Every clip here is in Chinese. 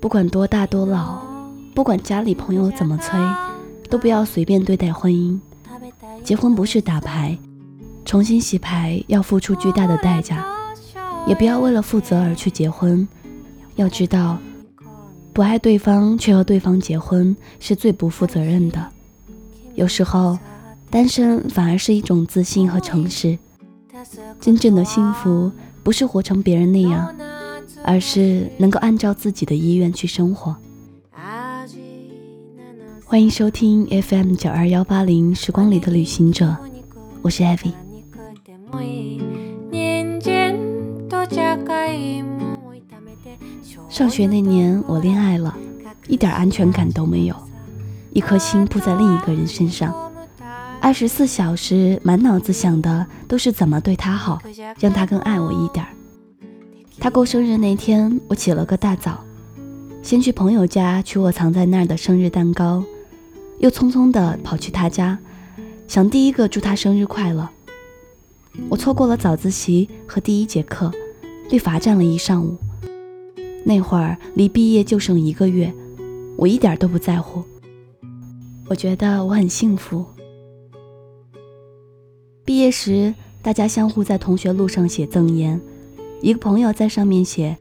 不管多大多老，不管家里朋友怎么催，都不要随便对待婚姻。结婚不是打牌，重新洗牌要付出巨大的代价。也不要为了负责而去结婚。要知道，不爱对方却和对方结婚是最不负责任的。有时候，单身反而是一种自信和诚实。真正的幸福不是活成别人那样。而是能够按照自己的意愿去生活。欢迎收听 FM 九二幺八零时光里的旅行者，我是 Evi。上学那年我恋爱了，一点安全感都没有，一颗心扑在另一个人身上，二十四小时满脑子想的都是怎么对他好，让他更爱我一点。他过生日那天，我起了个大早，先去朋友家取我藏在那儿的生日蛋糕，又匆匆地跑去他家，想第一个祝他生日快乐。我错过了早自习和第一节课，被罚站了一上午。那会儿离毕业就剩一个月，我一点都不在乎。我觉得我很幸福。毕业时，大家相互在同学录上写赠言。一个朋友在上面写：“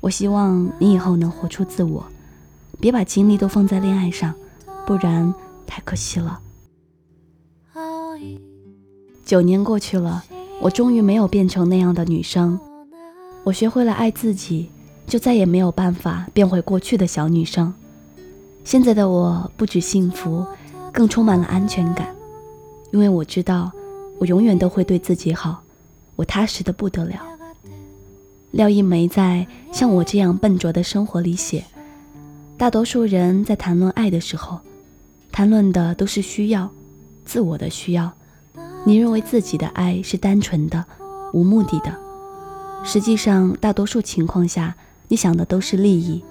我希望你以后能活出自我，别把精力都放在恋爱上，不然太可惜了。”九年过去了，我终于没有变成那样的女生。我学会了爱自己，就再也没有办法变回过去的小女生。现在的我不止幸福，更充满了安全感，因为我知道，我永远都会对自己好。我踏实的不得了。廖一梅在像我这样笨拙的生活里写，大多数人在谈论爱的时候，谈论的都是需要，自我的需要。你认为自己的爱是单纯的、无目的的，实际上大多数情况下，你想的都是利益。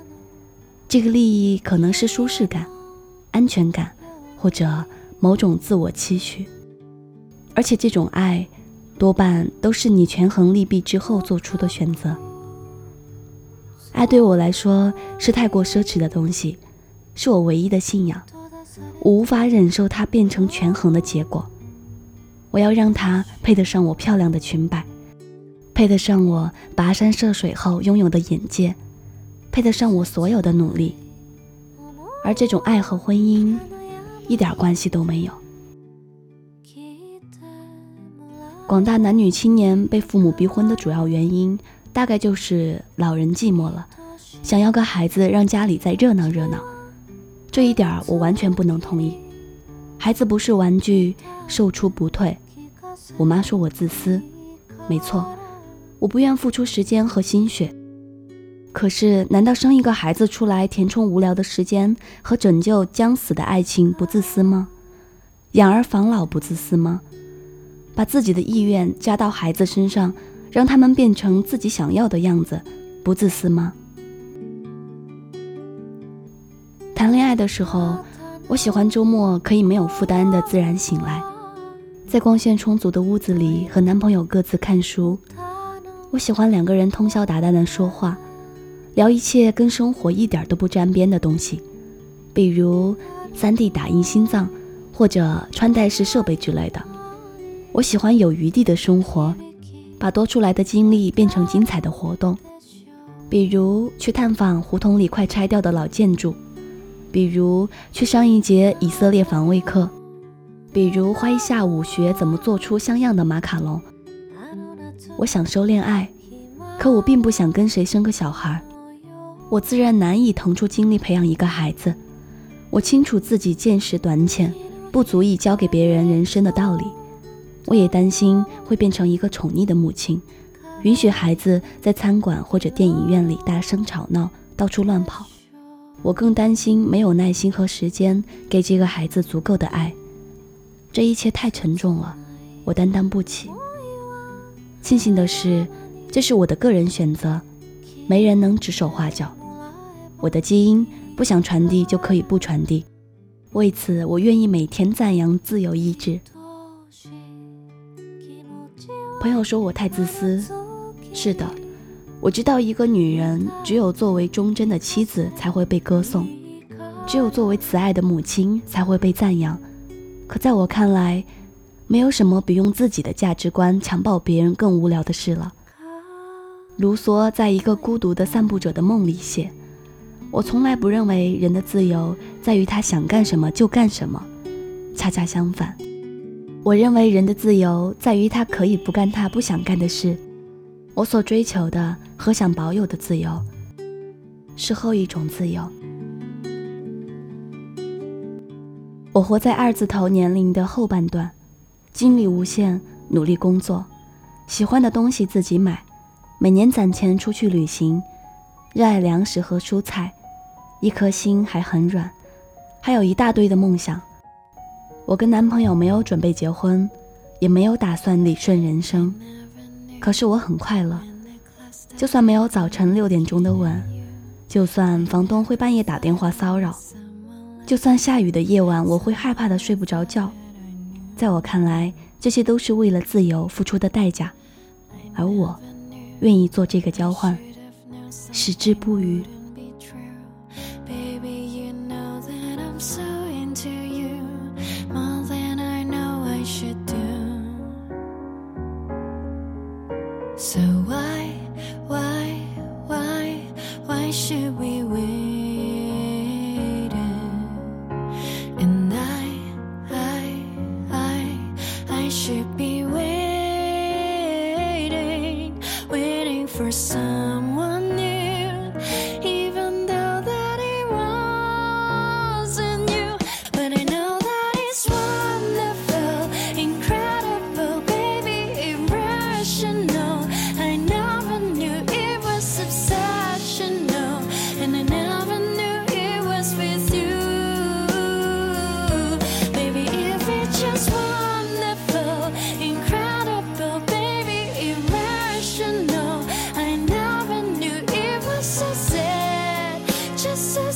这个利益可能是舒适感、安全感，或者某种自我期许，而且这种爱。多半都是你权衡利弊之后做出的选择。爱对我来说是太过奢侈的东西，是我唯一的信仰。我无法忍受它变成权衡的结果。我要让它配得上我漂亮的裙摆，配得上我跋山涉水后拥有的眼界，配得上我所有的努力。而这种爱和婚姻一点关系都没有。广大男女青年被父母逼婚的主要原因，大概就是老人寂寞了，想要个孩子让家里再热闹热闹。这一点我完全不能同意。孩子不是玩具，售出不退。我妈说我自私，没错，我不愿付出时间和心血。可是，难道生一个孩子出来填充无聊的时间和拯救将死的爱情不自私吗？养儿防老不自私吗？把自己的意愿加到孩子身上，让他们变成自己想要的样子，不自私吗？谈恋爱的时候，我喜欢周末可以没有负担的自然醒来，在光线充足的屋子里和男朋友各自看书。我喜欢两个人通宵达旦的说话，聊一切跟生活一点都不沾边的东西，比如 3D 打印心脏，或者穿戴式设备之类的。我喜欢有余地的生活，把多出来的精力变成精彩的活动，比如去探访胡同里快拆掉的老建筑，比如去上一节以色列防卫课，比如花一下午学怎么做出像样的马卡龙。我享受恋爱，可我并不想跟谁生个小孩，我自然难以腾出精力培养一个孩子。我清楚自己见识短浅，不足以教给别人人生的道理。我也担心会变成一个宠溺的母亲，允许孩子在餐馆或者电影院里大声吵闹，到处乱跑。我更担心没有耐心和时间给这个孩子足够的爱。这一切太沉重了，我担当不起。庆幸的是，这是我的个人选择，没人能指手画脚。我的基因不想传递就可以不传递，为此我愿意每天赞扬自由意志。朋友说我太自私，是的，我知道，一个女人只有作为忠贞的妻子才会被歌颂，只有作为慈爱的母亲才会被赞扬。可在我看来，没有什么比用自己的价值观强暴别人更无聊的事了。卢梭在一个孤独的散步者的梦里写：“我从来不认为人的自由在于他想干什么就干什么，恰恰相反，我认为人的自由在于他可以不干他不想干的事。我所追求的。”和想保有的自由，是后一种自由。我活在二字头年龄的后半段，精力无限，努力工作，喜欢的东西自己买，每年攒钱出去旅行，热爱粮食和蔬菜，一颗心还很软，还有一大堆的梦想。我跟男朋友没有准备结婚，也没有打算理顺人生，可是我很快乐。就算没有早晨六点钟的吻，就算房东会半夜打电话骚扰，就算下雨的夜晚我会害怕的睡不着觉，在我看来，这些都是为了自由付出的代价，而我愿意做这个交换，矢志不渝。So why, why, why, why should we wait? And I, I, I, I should be waiting, waiting for someone. just so.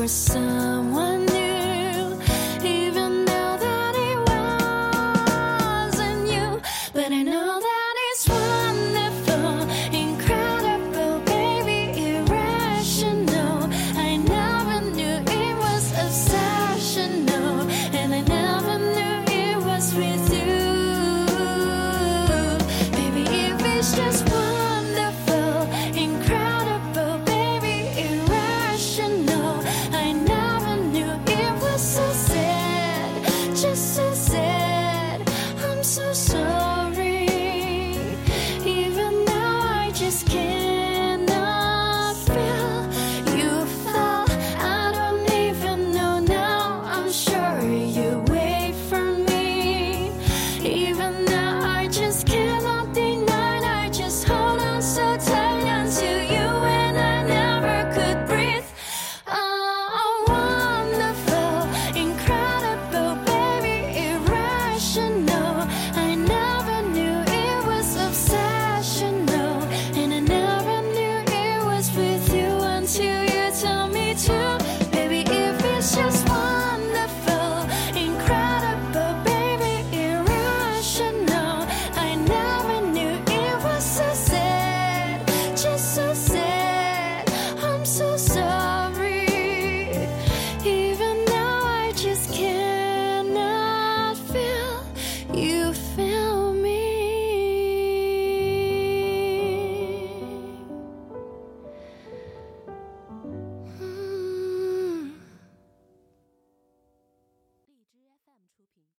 for someone